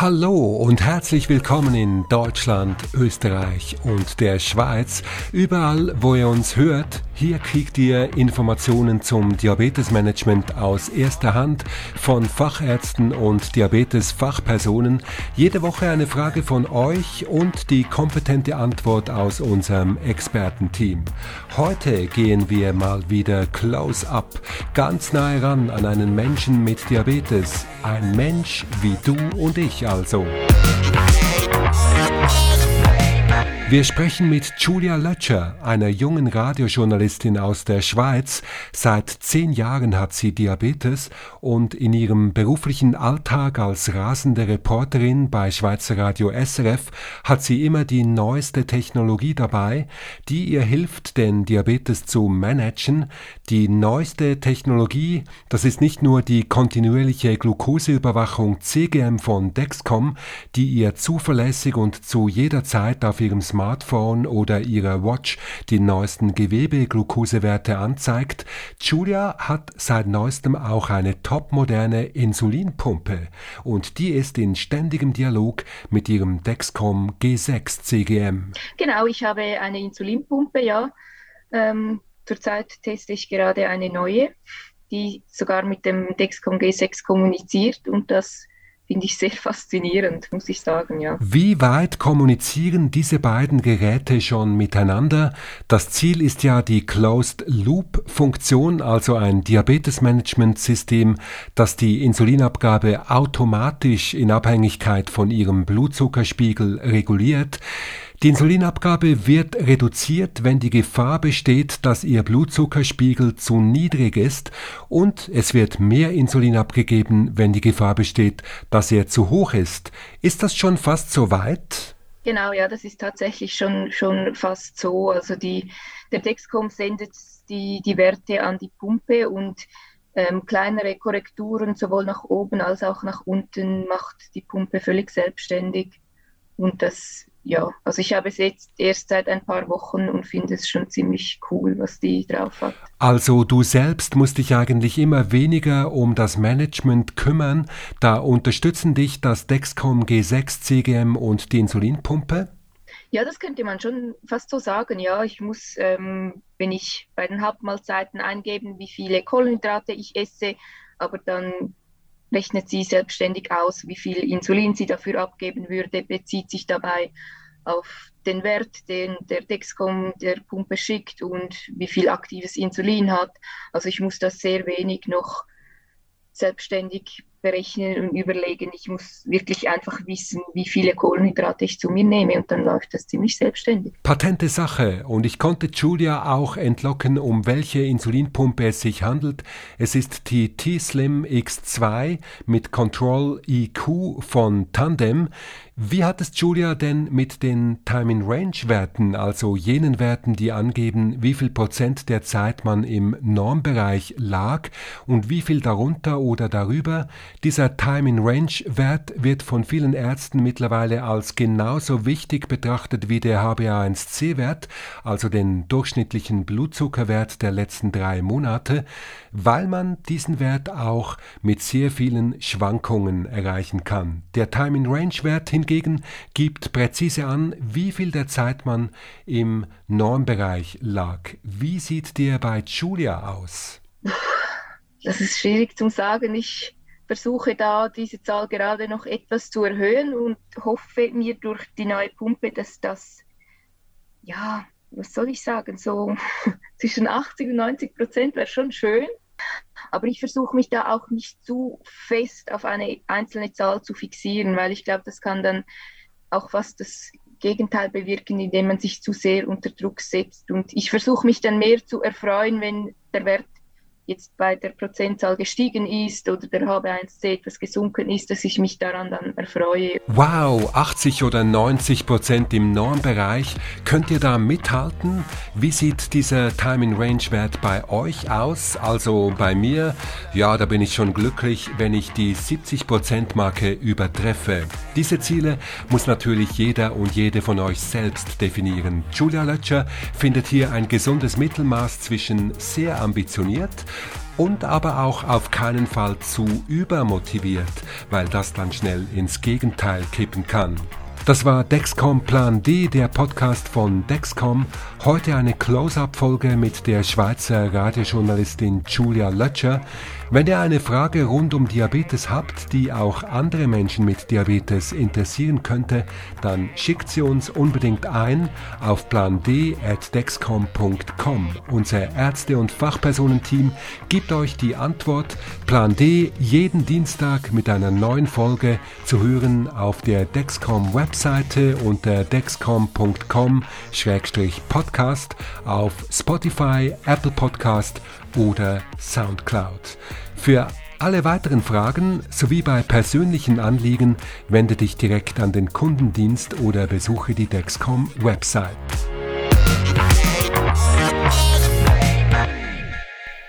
Hallo und herzlich willkommen in Deutschland, Österreich und der Schweiz. Überall, wo ihr uns hört, hier kriegt ihr Informationen zum Diabetesmanagement aus erster Hand von Fachärzten und Diabetesfachpersonen. Jede Woche eine Frage von euch und die kompetente Antwort aus unserem Expertenteam. Heute gehen wir mal wieder close up, ganz nahe ran an einen Menschen mit Diabetes. Ein Mensch wie du und ich also. Wir sprechen mit Julia Lötscher, einer jungen Radiojournalistin aus der Schweiz. Seit zehn Jahren hat sie Diabetes und in ihrem beruflichen Alltag als rasende Reporterin bei Schweizer Radio SRF hat sie immer die neueste Technologie dabei, die ihr hilft, den Diabetes zu managen. Die neueste Technologie, das ist nicht nur die kontinuierliche Glukoseüberwachung CGM von Dexcom, die ihr zuverlässig und zu jeder Zeit auf ihrem Smartphone Smartphone oder ihrer Watch die neuesten Gewebe-Glukosewerte anzeigt, Julia hat seit neuestem auch eine topmoderne Insulinpumpe und die ist in ständigem Dialog mit ihrem Dexcom G6 CGM. Genau, ich habe eine Insulinpumpe, ja. Ähm, zurzeit teste ich gerade eine neue, die sogar mit dem Dexcom G6 kommuniziert und das finde ich sehr faszinierend, muss ich sagen, ja. Wie weit kommunizieren diese beiden Geräte schon miteinander? Das Ziel ist ja die Closed-Loop-Funktion, also ein Diabetes-Management-System, das die Insulinabgabe automatisch in Abhängigkeit von ihrem Blutzuckerspiegel reguliert. Die Insulinabgabe wird reduziert, wenn die Gefahr besteht, dass Ihr Blutzuckerspiegel zu niedrig ist und es wird mehr Insulin abgegeben, wenn die Gefahr besteht, dass er zu hoch ist. Ist das schon fast so weit? Genau, ja, das ist tatsächlich schon, schon fast so. Also die, der Dexcom sendet die, die Werte an die Pumpe und ähm, kleinere Korrekturen sowohl nach oben als auch nach unten macht die Pumpe völlig selbstständig. Und das ja, also ich habe es jetzt erst seit ein paar Wochen und finde es schon ziemlich cool, was die drauf hat. Also du selbst musst dich eigentlich immer weniger um das Management kümmern. Da unterstützen dich das Dexcom G6 CGM und die Insulinpumpe? Ja, das könnte man schon fast so sagen. Ja, ich muss, ähm, wenn ich bei den Hauptmahlzeiten eingeben, wie viele Kohlenhydrate ich esse, aber dann rechnet sie selbstständig aus, wie viel Insulin sie dafür abgeben würde, bezieht sich dabei auf den Wert, den der Dexcom der Pumpe schickt und wie viel aktives Insulin hat. Also ich muss das sehr wenig noch selbstständig berechnen und überlegen. Ich muss wirklich einfach wissen, wie viele Kohlenhydrate ich zu mir nehme und dann läuft das ziemlich selbstständig. Patente Sache und ich konnte Julia auch entlocken, um welche Insulinpumpe es sich handelt. Es ist die T-Slim X2 mit Control EQ von Tandem. Wie hat es Julia denn mit den Time-in-Range-Werten, also jenen Werten, die angeben, wie viel Prozent der Zeit man im Normbereich lag und wie viel darunter oder darüber? Dieser Time-in-Range-Wert wird von vielen Ärzten mittlerweile als genauso wichtig betrachtet wie der HbA1c-Wert, also den durchschnittlichen Blutzuckerwert der letzten drei Monate, weil man diesen Wert auch mit sehr vielen Schwankungen erreichen kann. Der Time-in-Range-Wert hingegen gibt präzise an, wie viel der Zeit man im Normbereich lag. Wie sieht der bei Julia aus? Das ist schwierig zu sagen. Ich versuche da diese Zahl gerade noch etwas zu erhöhen und hoffe mir durch die neue Pumpe, dass das, ja, was soll ich sagen, so zwischen 80 und 90 Prozent wäre schon schön. Aber ich versuche mich da auch nicht zu fest auf eine einzelne Zahl zu fixieren, weil ich glaube, das kann dann auch fast das Gegenteil bewirken, indem man sich zu sehr unter Druck setzt. Und ich versuche mich dann mehr zu erfreuen, wenn der Wert jetzt bei der Prozentzahl gestiegen ist oder der HB1C etwas gesunken ist, dass ich mich daran dann erfreue. Wow, 80 oder 90 Prozent im Normbereich. Könnt ihr da mithalten? Wie sieht dieser Time-in-Range-Wert bei euch aus? Also bei mir, ja, da bin ich schon glücklich, wenn ich die 70 Prozent Marke übertreffe. Diese Ziele muss natürlich jeder und jede von euch selbst definieren. Julia Lötscher findet hier ein gesundes Mittelmaß zwischen sehr ambitioniert und aber auch auf keinen Fall zu übermotiviert, weil das dann schnell ins Gegenteil kippen kann. Das war Dexcom Plan D, der Podcast von Dexcom. Heute eine Close-up-Folge mit der Schweizer Radiojournalistin Julia Lötscher. Wenn ihr eine Frage rund um Diabetes habt, die auch andere Menschen mit Diabetes interessieren könnte, dann schickt sie uns unbedingt ein auf pland.dexcom.com. Unser Ärzte- und Fachpersonenteam gibt euch die Antwort. Plan D jeden Dienstag mit einer neuen Folge zu hören auf der Dexcom Webseite unter dexcom.com-podcast auf Spotify, Apple Podcast oder Soundcloud. Für alle weiteren Fragen sowie bei persönlichen Anliegen wende dich direkt an den Kundendienst oder besuche die Dexcom